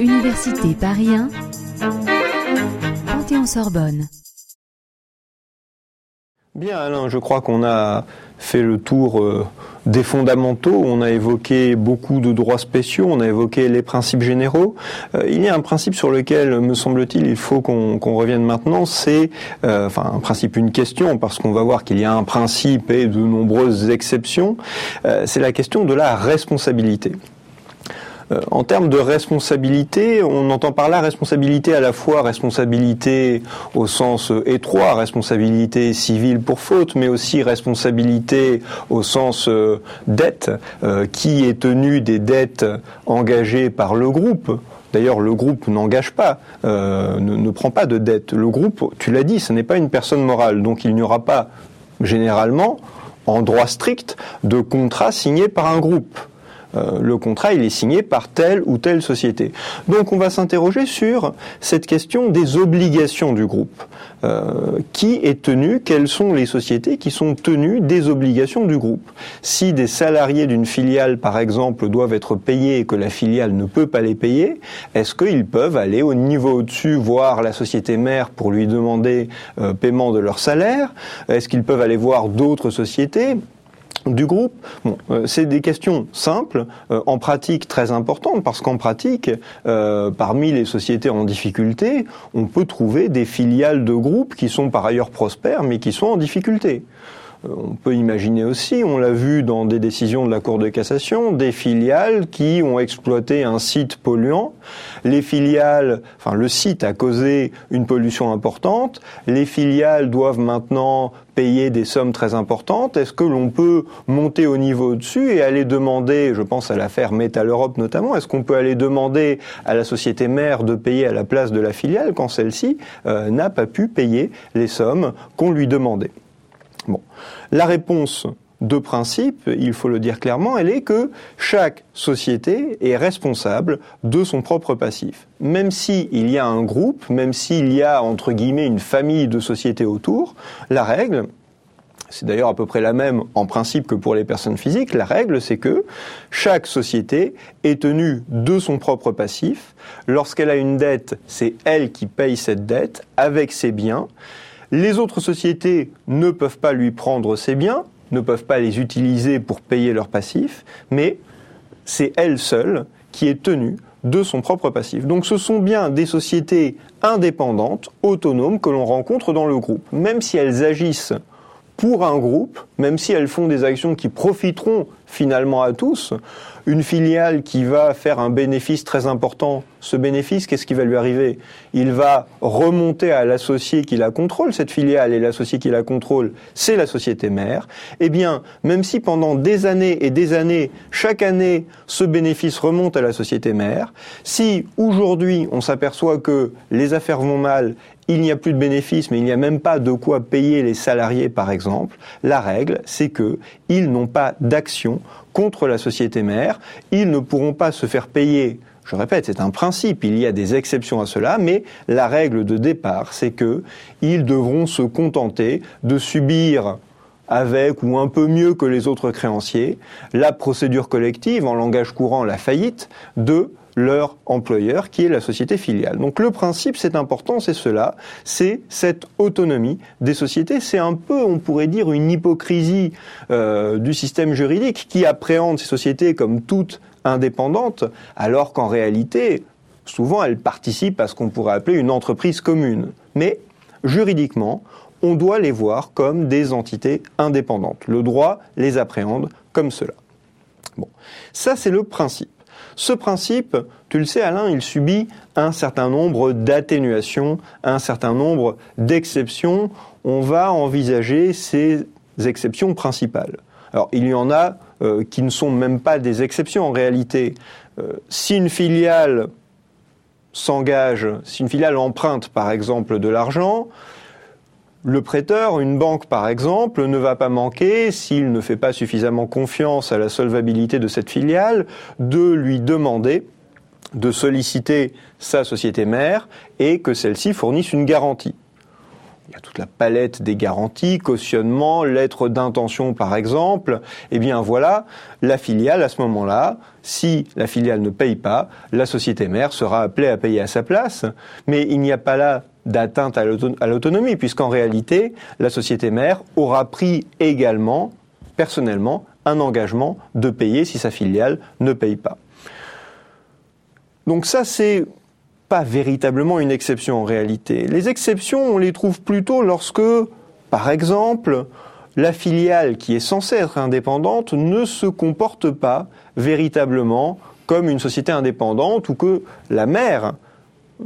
Université Paris 1, Panthéon-Sorbonne. Bien Alain, je crois qu'on a fait le tour euh, des fondamentaux, on a évoqué beaucoup de droits spéciaux, on a évoqué les principes généraux. Euh, il y a un principe sur lequel, me semble-t-il, il faut qu'on revienne maintenant, c'est, euh, enfin un principe, une question, parce qu'on va voir qu'il y a un principe et de nombreuses exceptions, c'est la question de la responsabilité. Euh, en termes de responsabilité, on entend par là responsabilité à la fois responsabilité au sens euh, étroit, responsabilité civile pour faute, mais aussi responsabilité au sens euh, dette, qui est tenu des dettes engagées par le groupe. D'ailleurs, le groupe n'engage pas, ne, ne, prend pas de dette. Le groupe, tu l'as dit, ce n'est pas une personne morale, donc il n'y aura pas généralement, en droit strict, de contrat signé par un groupe. Euh, le contrat il est signé par telle ou telle société. Donc on va s'interroger sur cette question des obligations du groupe. Euh, qui est tenu? Quelles sont les sociétés qui sont tenues des obligations du groupe? Si des salariés d'une filiale, par exemple, doivent être payés et que la filiale ne peut pas les payer, est-ce qu'ils peuvent aller au niveau au-dessus voir la société mère pour lui demander euh, paiement de leur salaire? Est-ce qu'ils peuvent aller voir d'autres sociétés? Du groupe euh, C'est des questions simples, euh, en pratique très importantes, parce qu'en pratique, euh, parmi les sociétés en difficulté, on peut trouver des filiales de groupes qui sont par ailleurs prospères, mais qui sont en difficulté. Euh, on peut imaginer aussi, on l'a vu dans des décisions de la Cour de cassation, des filiales qui ont exploité un site polluant. Les filiales, enfin le site a causé une pollution importante. Les filiales doivent maintenant payer des sommes très importantes. Est-ce que l'on peut monter au niveau dessus et aller demander, je pense à l'affaire Metal Europe notamment, est-ce qu'on peut aller demander à la société mère de payer à la place de la filiale quand celle-ci euh, n'a pas pu payer les sommes qu'on lui demandait? La réponse de principe, il faut le dire clairement, elle est que chaque société est responsable de son propre passif. Même s'il y a un groupe, même s'il y a entre guillemets une famille de sociétés autour, la règle, c'est d'ailleurs à peu près la même en principe que pour les personnes physiques, la règle c'est que chaque société est tenue de son propre passif. Lorsqu'elle a une dette, c'est elle qui paye cette dette avec ses biens. Les autres sociétés ne peuvent pas lui prendre ses biens, ne peuvent pas les utiliser pour payer leur passif, mais c'est elle seule qui est tenue de son propre passif. Donc ce sont bien des sociétés indépendantes, autonomes, que l'on rencontre dans le groupe. Même si elles agissent pour un groupe, même si elles font des actions qui profiteront finalement à tous, une filiale qui va faire un bénéfice très important, ce bénéfice, qu'est-ce qui va lui arriver? Il va remonter à l'associé qui la contrôle, cette filiale, et l'associé qui la contrôle, c'est la société mère. Eh bien, même si pendant des années et des années, chaque année, ce bénéfice remonte à la société mère, si aujourd'hui on s'aperçoit que les affaires vont mal il n'y a plus de bénéfices, mais il n'y a même pas de quoi payer les salariés, par exemple, la règle, c'est que ils n'ont pas d'action contre la société mère. Ils ne pourront pas se faire payer je répète, c'est un principe, il y a des exceptions à cela, mais la règle de départ, c'est que ils devront se contenter de subir avec ou un peu mieux que les autres créanciers la procédure collective, en langage courant la faillite, de leur employeur, qui est la société filiale. Donc le principe, c'est important, c'est cela, c'est cette autonomie des sociétés. C'est un peu, on pourrait dire, une hypocrisie euh, du système juridique qui appréhende ces sociétés comme toutes indépendantes, alors qu'en réalité, souvent, elles participent à ce qu'on pourrait appeler une entreprise commune. Mais juridiquement, on doit les voir comme des entités indépendantes. Le droit les appréhende comme cela. Bon, ça c'est le principe. Ce principe, tu le sais Alain, il subit un certain nombre d'atténuations, un certain nombre d'exceptions. On va envisager ces exceptions principales. Alors il y en a euh, qui ne sont même pas des exceptions en réalité. Euh, si une filiale s'engage, si une filiale emprunte par exemple de l'argent, le prêteur, une banque par exemple, ne va pas manquer, s'il ne fait pas suffisamment confiance à la solvabilité de cette filiale, de lui demander de solliciter sa société mère et que celle-ci fournisse une garantie. Il y a toute la palette des garanties, cautionnement, lettre d'intention par exemple, eh bien voilà, la filiale à ce moment-là, si la filiale ne paye pas, la société mère sera appelée à payer à sa place, mais il n'y a pas là d'atteinte à l'autonomie, puisqu'en réalité, la société mère aura pris également, personnellement, un engagement de payer si sa filiale ne paye pas. Donc ça, c'est pas véritablement une exception en réalité. Les exceptions, on les trouve plutôt lorsque, par exemple, la filiale qui est censée être indépendante ne se comporte pas véritablement comme une société indépendante ou que la mère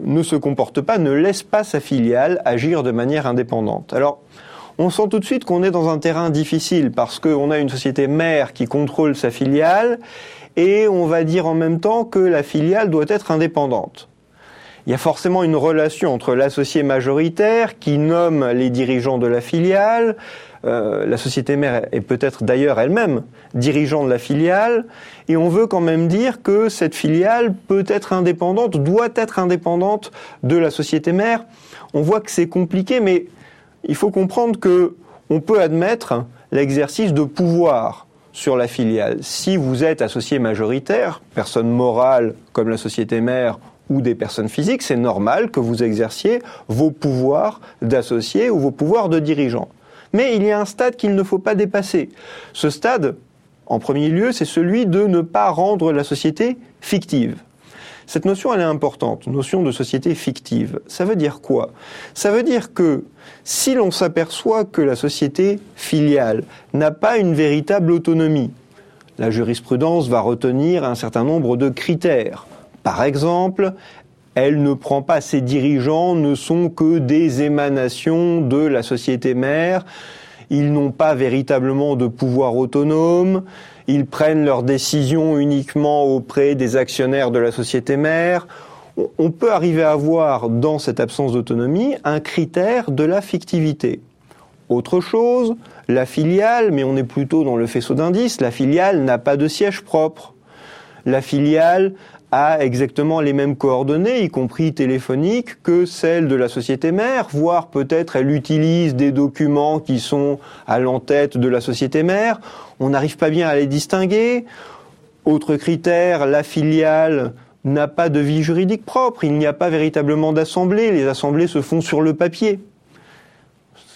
ne se comporte pas, ne laisse pas sa filiale agir de manière indépendante. Alors, on sent tout de suite qu'on est dans un terrain difficile parce qu'on a une société mère qui contrôle sa filiale et on va dire en même temps que la filiale doit être indépendante il y a forcément une relation entre l'associé majoritaire qui nomme les dirigeants de la filiale, euh, la société mère est peut-être d'ailleurs elle-même dirigeant de la filiale, et on veut quand même dire que cette filiale peut être indépendante, doit être indépendante de la société mère. On voit que c'est compliqué, mais il faut comprendre que on peut admettre l'exercice de pouvoir sur la filiale. Si vous êtes associé majoritaire, personne morale comme la société mère ou des personnes physiques, c'est normal que vous exerciez vos pouvoirs d'associé ou vos pouvoirs de dirigeant. Mais il y a un stade qu'il ne faut pas dépasser. Ce stade, en premier lieu, c'est celui de ne pas rendre la société fictive. Cette notion, elle est importante, notion de société fictive. Ça veut dire quoi? Ça veut dire que si l'on s'aperçoit que la société filiale n'a pas une véritable autonomie, la jurisprudence va retenir un certain nombre de critères. Par exemple, elle ne prend pas, ses dirigeants ne sont que des émanations de la société mère, ils n'ont pas véritablement de pouvoir autonome, ils prennent leurs décisions uniquement auprès des actionnaires de la société mère. On peut arriver à avoir dans cette absence d'autonomie un critère de la fictivité. Autre chose, la filiale, mais on est plutôt dans le faisceau d'indices, la filiale n'a pas de siège propre. La filiale a exactement les mêmes coordonnées, y compris téléphoniques, que celles de la société mère, voire peut-être elle utilise des documents qui sont à l'entête de la société mère. On n'arrive pas bien à les distinguer. Autre critère, la filiale n'a pas de vie juridique propre, il n'y a pas véritablement d'assemblée, les assemblées se font sur le papier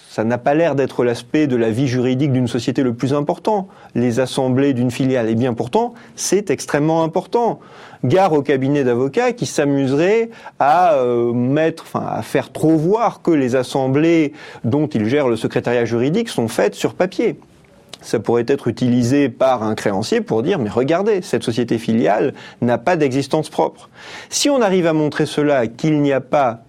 ça n'a pas l'air d'être l'aspect de la vie juridique d'une société le plus important, les assemblées d'une filiale. Et bien pourtant, c'est extrêmement important. Gare au cabinet d'avocats qui s'amuserait à euh, mettre, enfin, à faire trop voir que les assemblées dont il gère le secrétariat juridique sont faites sur papier ça pourrait être utilisé par un créancier pour dire mais regardez, cette société filiale n'a pas d'existence propre. Si on arrive à montrer cela, qu'il n'y a pas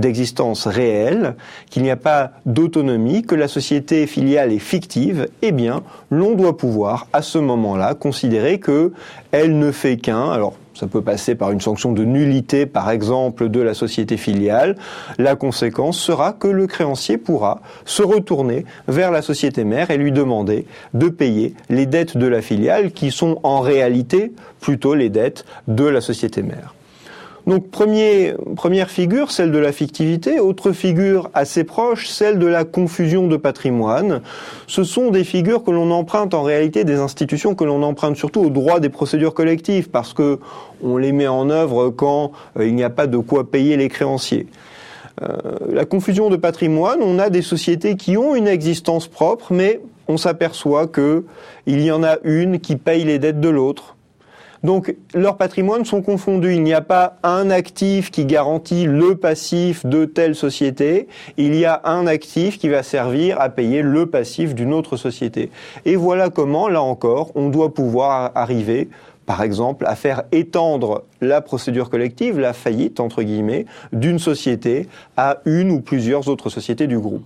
d'existence réelle, qu'il n'y a pas d'autonomie, que la société filiale est fictive, eh bien, l'on doit pouvoir, à ce moment-là, considérer que elle ne fait qu'un, alors, ça peut passer par une sanction de nullité, par exemple, de la société filiale. La conséquence sera que le créancier pourra se retourner vers la société mère et lui demander de payer les dettes de la filiale qui sont en réalité plutôt les dettes de la société mère. Donc première figure, celle de la fictivité. Autre figure assez proche, celle de la confusion de patrimoine. Ce sont des figures que l'on emprunte en réalité des institutions que l'on emprunte surtout au droit des procédures collectives parce que on les met en œuvre quand euh, il n'y a pas de quoi payer les créanciers. Euh, la confusion de patrimoine, on a des sociétés qui ont une existence propre, mais on s'aperçoit que il y en a une qui paye les dettes de l'autre donc leurs patrimoines sont confondus. Il n'y a pas un actif qui garantit le passif de telle société. Il y a un actif qui va servir à payer le passif d'une autre société. Et voilà comment, là encore, on doit pouvoir arriver par exemple, à faire étendre la procédure collective, la faillite, entre guillemets, d'une société à une ou plusieurs autres sociétés du groupe.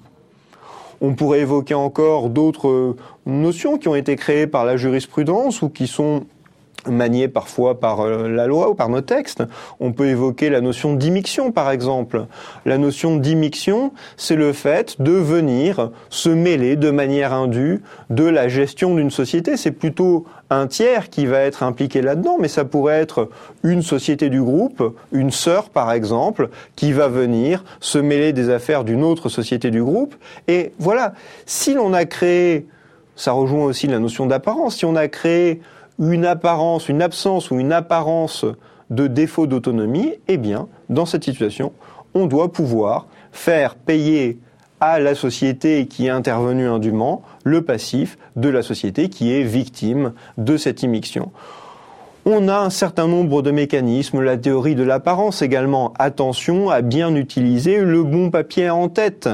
On pourrait évoquer encore d'autres notions qui ont été créées par la jurisprudence ou qui sont manié parfois par euh, la loi ou par nos textes. On peut évoquer la notion d'immixtion, par exemple. La notion d'immixtion, c'est le fait de venir se mêler de manière indue de la gestion d'une société. C'est plutôt un tiers qui va être impliqué là-dedans, mais ça pourrait être une société du groupe, une sœur par exemple, qui va venir se mêler des affaires d'une autre société du groupe. Et voilà, si l'on a créé, ça rejoint aussi la notion d'apparence, si on a créé une apparence, une absence ou une apparence de défaut d'autonomie, eh bien, dans cette situation, on doit pouvoir faire payer à la société qui est intervenue indûment le passif de la société qui est victime de cette immixtion. On a un certain nombre de mécanismes, la théorie de l'apparence également. Attention à bien utiliser le bon papier en tête.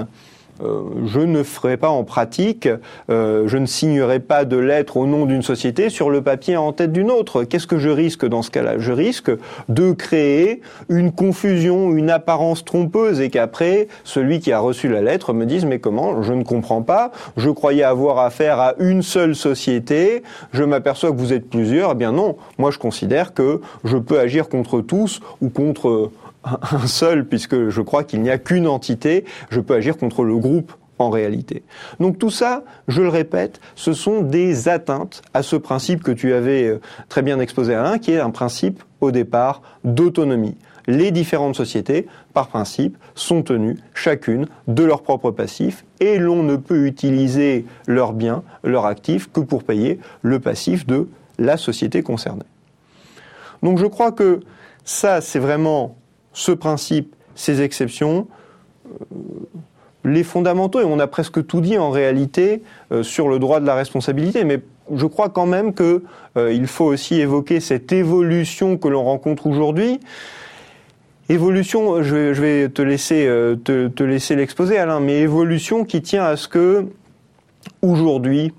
Euh, je ne ferai pas en pratique, euh, je ne signerai pas de lettre au nom d'une société sur le papier en tête d'une autre. Qu'est-ce que je risque dans ce cas-là? Je risque de créer une confusion, une apparence trompeuse et qu'après, celui qui a reçu la lettre me dise mais comment? Je ne comprends pas, je croyais avoir affaire à une seule société, je m'aperçois que vous êtes plusieurs. Eh bien non, moi je considère que je peux agir contre tous ou contre un seul, puisque je crois qu'il n'y a qu'une entité, je peux agir contre le groupe en réalité. Donc tout ça, je le répète, ce sont des atteintes à ce principe que tu avais euh, très bien exposé Alain, qui est un principe au départ d'autonomie. Les différentes sociétés, par principe, sont tenues chacune de leur propre passif et l'on ne peut utiliser leurs biens, leurs actifs, que pour payer le passif de la société concernée. Donc je crois que ça, c'est vraiment ce principe, ces exceptions, euh, les fondamentaux, et on a presque tout dit en réalité euh, sur le droit de la responsabilité, mais je crois quand même qu'il euh, faut aussi évoquer cette évolution que l'on rencontre aujourd'hui. Évolution, je vais, te laisser te, te laisser l'exposer, Alain, mais évolution qui tient à ce que aujourd'hui,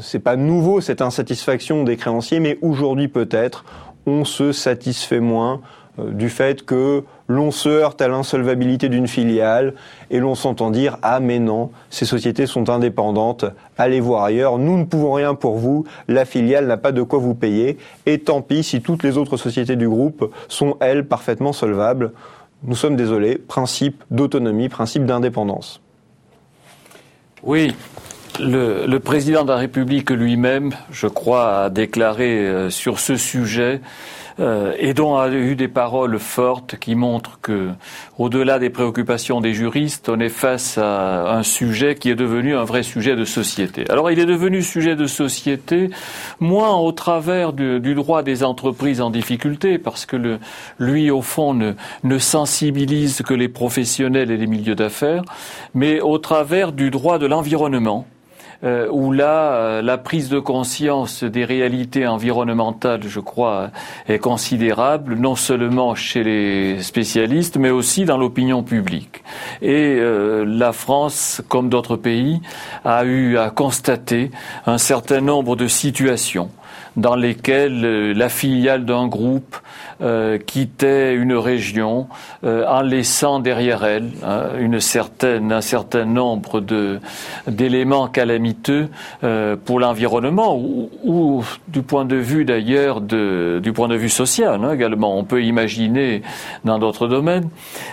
c'est pas nouveau cette insatisfaction des créanciers, mais aujourd'hui peut-être on se satisfait moins euh, du fait que l'on se heurte à l'insolvabilité d'une filiale et l'on s'entend dire ah mais non, ces sociétés sont indépendantes, allez voir ailleurs, nous ne pouvons rien pour vous, la filiale n'a pas de quoi vous payer et tant pis si toutes les autres sociétés du groupe sont elles parfaitement solvables. Nous sommes désolés, principe d'autonomie, principe d'indépendance. Oui, le, président de la République lui-même, je crois, a déclaré euh, sur ce sujet euh, et dont a eu des paroles fortes qui montrent que, au-delà des préoccupations des juristes, on est face à un sujet qui est devenu un vrai sujet de société. Alors, il est devenu sujet de société moins au travers du, droit des entreprises en difficulté, parce que le, lui, au fond, ne sensibilise que les professionnels et les milieux d'affaires, mais au travers du droit de l'environnement euh, où là, euh, la prise de conscience des réalités environnementales, je crois, est considérable, non seulement chez les spécialistes, mais aussi dans l'opinion publique. Et euh, la France, comme d'autres pays, a eu à constater un certain nombre de situations dans lesquelles euh, la filiale d'un groupe euh, quittait une région euh, en laissant derrière elle hein, une certaine, un certain nombre d'éléments calamiteux pour l'environnement ou, ou, du point de vue d'ailleurs de, du point de vue social hein, également. On peut imaginer dans d'autres domaines.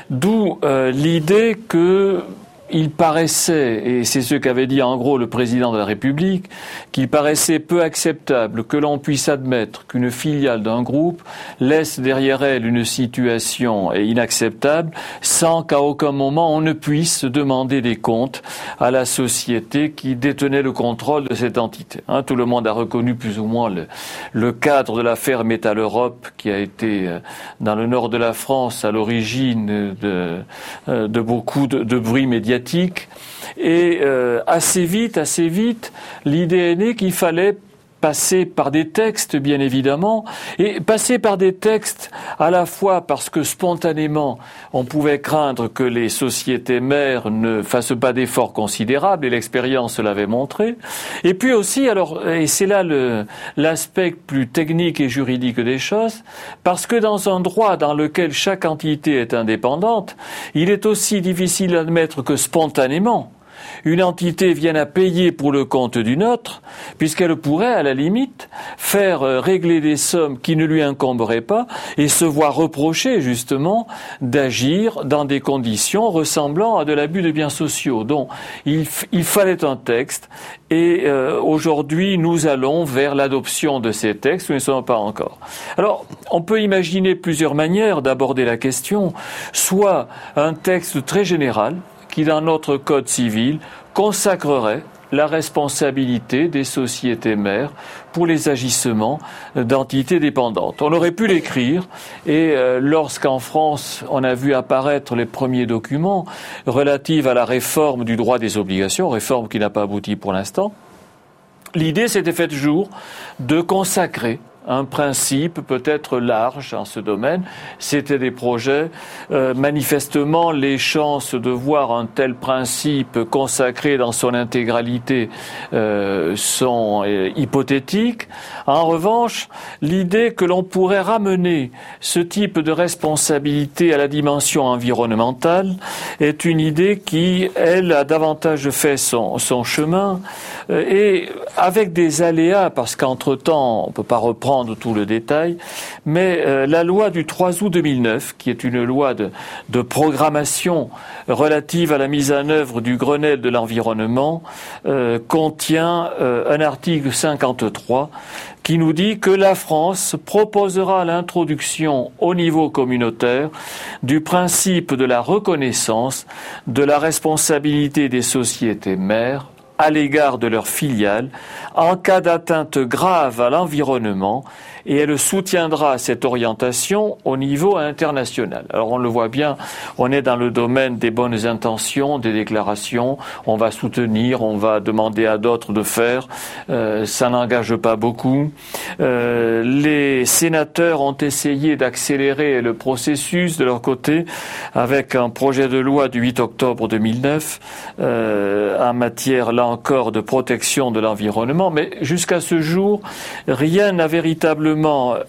D'où l'idée que il paraissait, et c'est ce qu'avait dit en gros le président de la République, qu'il paraissait peu acceptable que l'on puisse admettre qu'une filiale d'un groupe laisse derrière elle une situation inacceptable sans qu'à aucun moment on ne puisse demander des comptes à la société qui détenait le contrôle de cette entité. Hein, tout le monde a reconnu plus ou moins le, cadre de l'affaire Métal Europe qui a été euh, dans le nord de la France à l'origine de, euh, beaucoup de, de bruit médiatique et euh, assez vite, assez vite, l'idée est née qu'il fallait passer par des textes, bien évidemment, et passer par des textes à la fois parce que spontanément, on pouvait craindre que les sociétés mères ne fassent pas d'efforts considérables, et l'expérience l'avait montré, et puis aussi, alors, et c'est là l'aspect plus technique et juridique des choses, parce que dans un droit dans lequel chaque entité est indépendante, il est aussi difficile d'admettre que spontanément, une entité vienne à payer pour le compte d'une autre, puisqu'elle pourrait, à la limite, faire euh, régler des sommes qui ne lui incomberaient pas et se voir reprocher, justement, d'agir dans des conditions ressemblant à de l'abus de biens sociaux. Donc, il, fallait un texte et euh, aujourd'hui, nous allons vers l'adoption de ces textes. Nous ne sommes pas encore. Alors, on peut imaginer plusieurs manières d'aborder la question. Soit un texte très général qui, dans notre code civil, consacrerait la responsabilité des sociétés mères pour les agissements d'entités dépendantes. On aurait pu l'écrire et euh, lorsqu'en France on a vu apparaître les premiers documents relatifs à la réforme du droit des obligations, réforme qui n'a pas abouti pour l'instant, l'idée s'était faite jour de consacrer un principe peut-être large en ce domaine. C'était des projets. Euh, manifestement, les chances de voir un tel principe consacré dans son intégralité euh, sont euh, hypothétiques. En revanche, l'idée que l'on pourrait ramener ce type de responsabilité à la dimension environnementale est une idée qui, elle, a davantage fait son, son chemin et avec des aléas, parce qu'entre-temps, on ne peut pas reprendre tout le détail, mais euh, la loi du 3 août 2009, qui est une loi de, programmation relative à la mise en œuvre du Grenelle de l'environnement, euh, contient euh, un article 53 qui nous dit que la France proposera l'introduction au niveau communautaire du principe de la reconnaissance de la responsabilité des sociétés mères à l'égard de leurs filiales en cas d'atteinte grave à l'environnement et elle soutiendra cette orientation au niveau international. Alors on le voit bien, on est dans le domaine des bonnes intentions, des déclarations, on va soutenir, on va demander à d'autres de faire, euh, ça n'engage pas beaucoup. Euh, les sénateurs ont essayé d'accélérer le processus de leur côté avec un projet de loi du 8 octobre 2009 euh, en matière, là encore, de protection de l'environnement, mais jusqu'à ce jour, rien n'a véritablement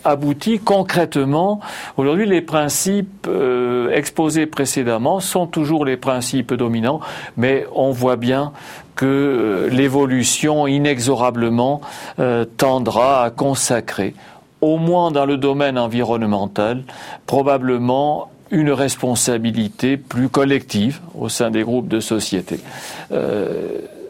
abouti concrètement. Aujourd'hui, les principes euh, exposés précédemment sont toujours les principes dominants, mais on voit bien que euh, l'évolution inexorablement euh, tendra à consacrer, au moins dans le domaine environnemental, probablement une responsabilité plus collective au sein des groupes de société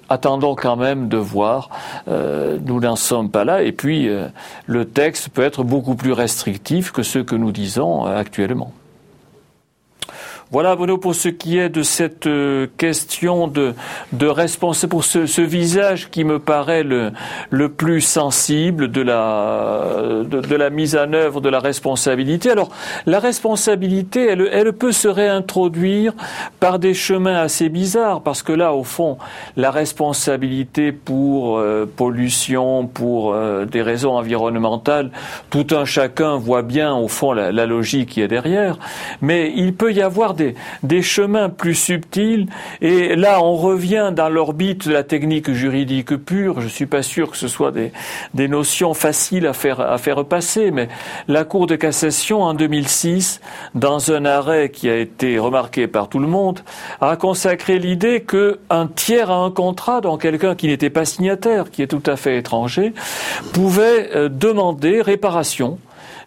attendons quand même de voir. Euh, nous n'en sommes pas là. Et puis, euh, le texte peut être beaucoup plus restrictif que ce que nous disons euh, actuellement. Voilà, Bruno, pour ce qui est de cette euh, question de, de responsabilité, pour ce, visage qui me paraît le, le plus sensible de la, de, la mise en œuvre de la responsabilité. Alors, la responsabilité, elle, elle peut se réintroduire par des chemins assez bizarres, parce que là, au fond, la responsabilité pour euh, pollution, pour euh, des raisons environnementales, tout un chacun voit bien, au fond, la, la logique qui est derrière. Mais il peut y avoir des chemins plus subtils. Et là, on revient dans l'orbite de la technique juridique pure. Je suis pas sûr que ce soit des, notions faciles à faire, à faire passer, mais la Cour de cassation, en 2006, dans un arrêt qui a été remarqué par tout le monde, a consacré l'idée qu'un tiers à un contrat, donc quelqu'un qui n'était pas signataire, qui est tout à fait étranger, pouvait euh, demander réparation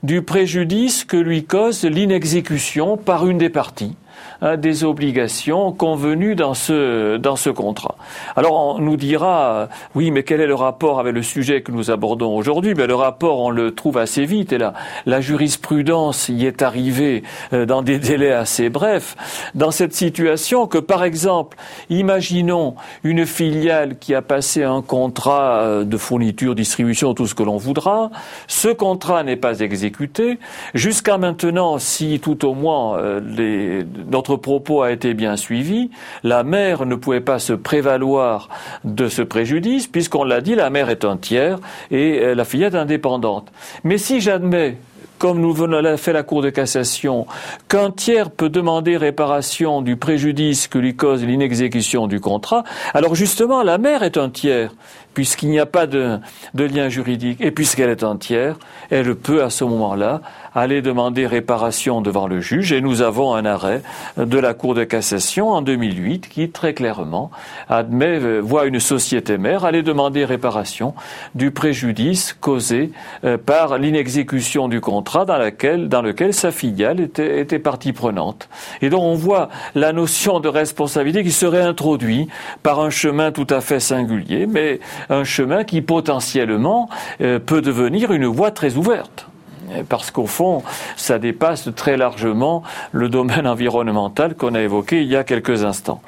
du préjudice que lui cause l'inexécution par une des parties des obligations convenues dans ce, dans ce contrat. Alors on nous dira, oui, mais quel est le rapport avec le sujet que nous abordons aujourd'hui? Ben, Le rapport, on le trouve assez vite, et là, la jurisprudence y est arrivée euh, dans des délais assez brefs, dans cette situation que, par exemple, imaginons une filiale qui a passé un contrat euh, de fourniture, distribution, tout ce que l'on voudra, ce contrat n'est pas exécuté, jusqu'à maintenant, si tout au moins euh, les, notre propos a été bien suivi. La mère ne pouvait pas se prévaloir de ce préjudice, puisqu'on l'a dit, la mère est un tiers et euh, la fillette indépendante. Mais si j'admets comme nous l'a fait la Cour de cassation, qu'un tiers peut demander réparation du préjudice que lui cause l'inexécution du contrat, alors justement la mère est un tiers, puisqu'il n'y a pas de, de lien juridique et puisqu'elle est entière, elle peut à ce moment-là aller demander réparation devant le juge et nous avons un arrêt de la Cour de cassation en 2008 qui très clairement admet, euh, voit une société mère aller demander réparation du préjudice causé euh, par l'inexécution du contrat dans, laquelle, dans lequel sa filiale était, était partie prenante. Et donc on voit la notion de responsabilité qui serait introduite par un chemin tout à fait singulier, mais un chemin qui potentiellement euh, peut devenir une voie très ouverte parce qu'au fond, ça dépasse très largement le domaine environnemental qu'on a évoqué il y a quelques instants.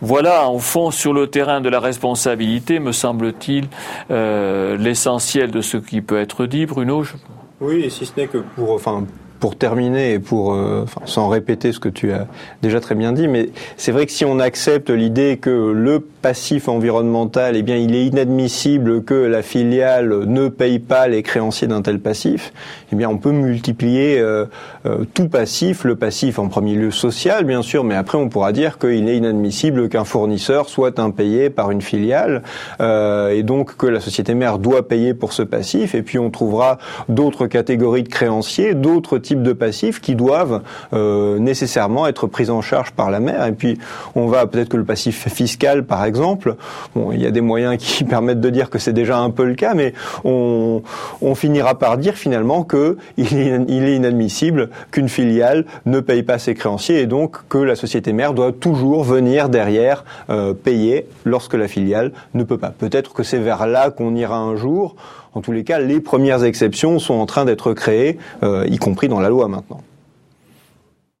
Voilà, au fond, sur le terrain de la responsabilité, me semble-t-il, euh, l'essentiel de ce qui peut être dit. Bruno Oui, si ce n'est que pour, enfin, pour terminer et pour, euh, sans répéter ce que tu as déjà très bien dit, mais c'est vrai que si on accepte l'idée que le passif environnemental, eh bien, il est inadmissible que la filiale ne paye pas les créanciers d'un tel passif, eh bien, on peut multiplier euh, euh, tout passif, le passif en premier lieu social, bien sûr, mais après, on pourra dire qu'il est inadmissible qu'un fournisseur soit impayé par une filiale, et donc que la société mère doit payer pour ce passif, et puis on trouvera d'autres catégories de créanciers, d'autres types de passifs qui doivent euh, nécessairement être pris en charge par la mère. Et puis, on va peut-être que le passif fiscal, par exemple, bon, il y a des moyens qui permettent de dire que c'est déjà un peu le cas, mais on, finira par dire finalement que il est, il est inadmissible qu'une filiale ne paye pas ses créanciers et donc que la société mère doit toujours venir derrière euh, payer lorsque la filiale ne peut pas. Peut-être que c'est vers là qu'on ira un jour. En tous les cas, les premières exceptions sont en train d'être créées, euh, y compris dans la loi maintenant.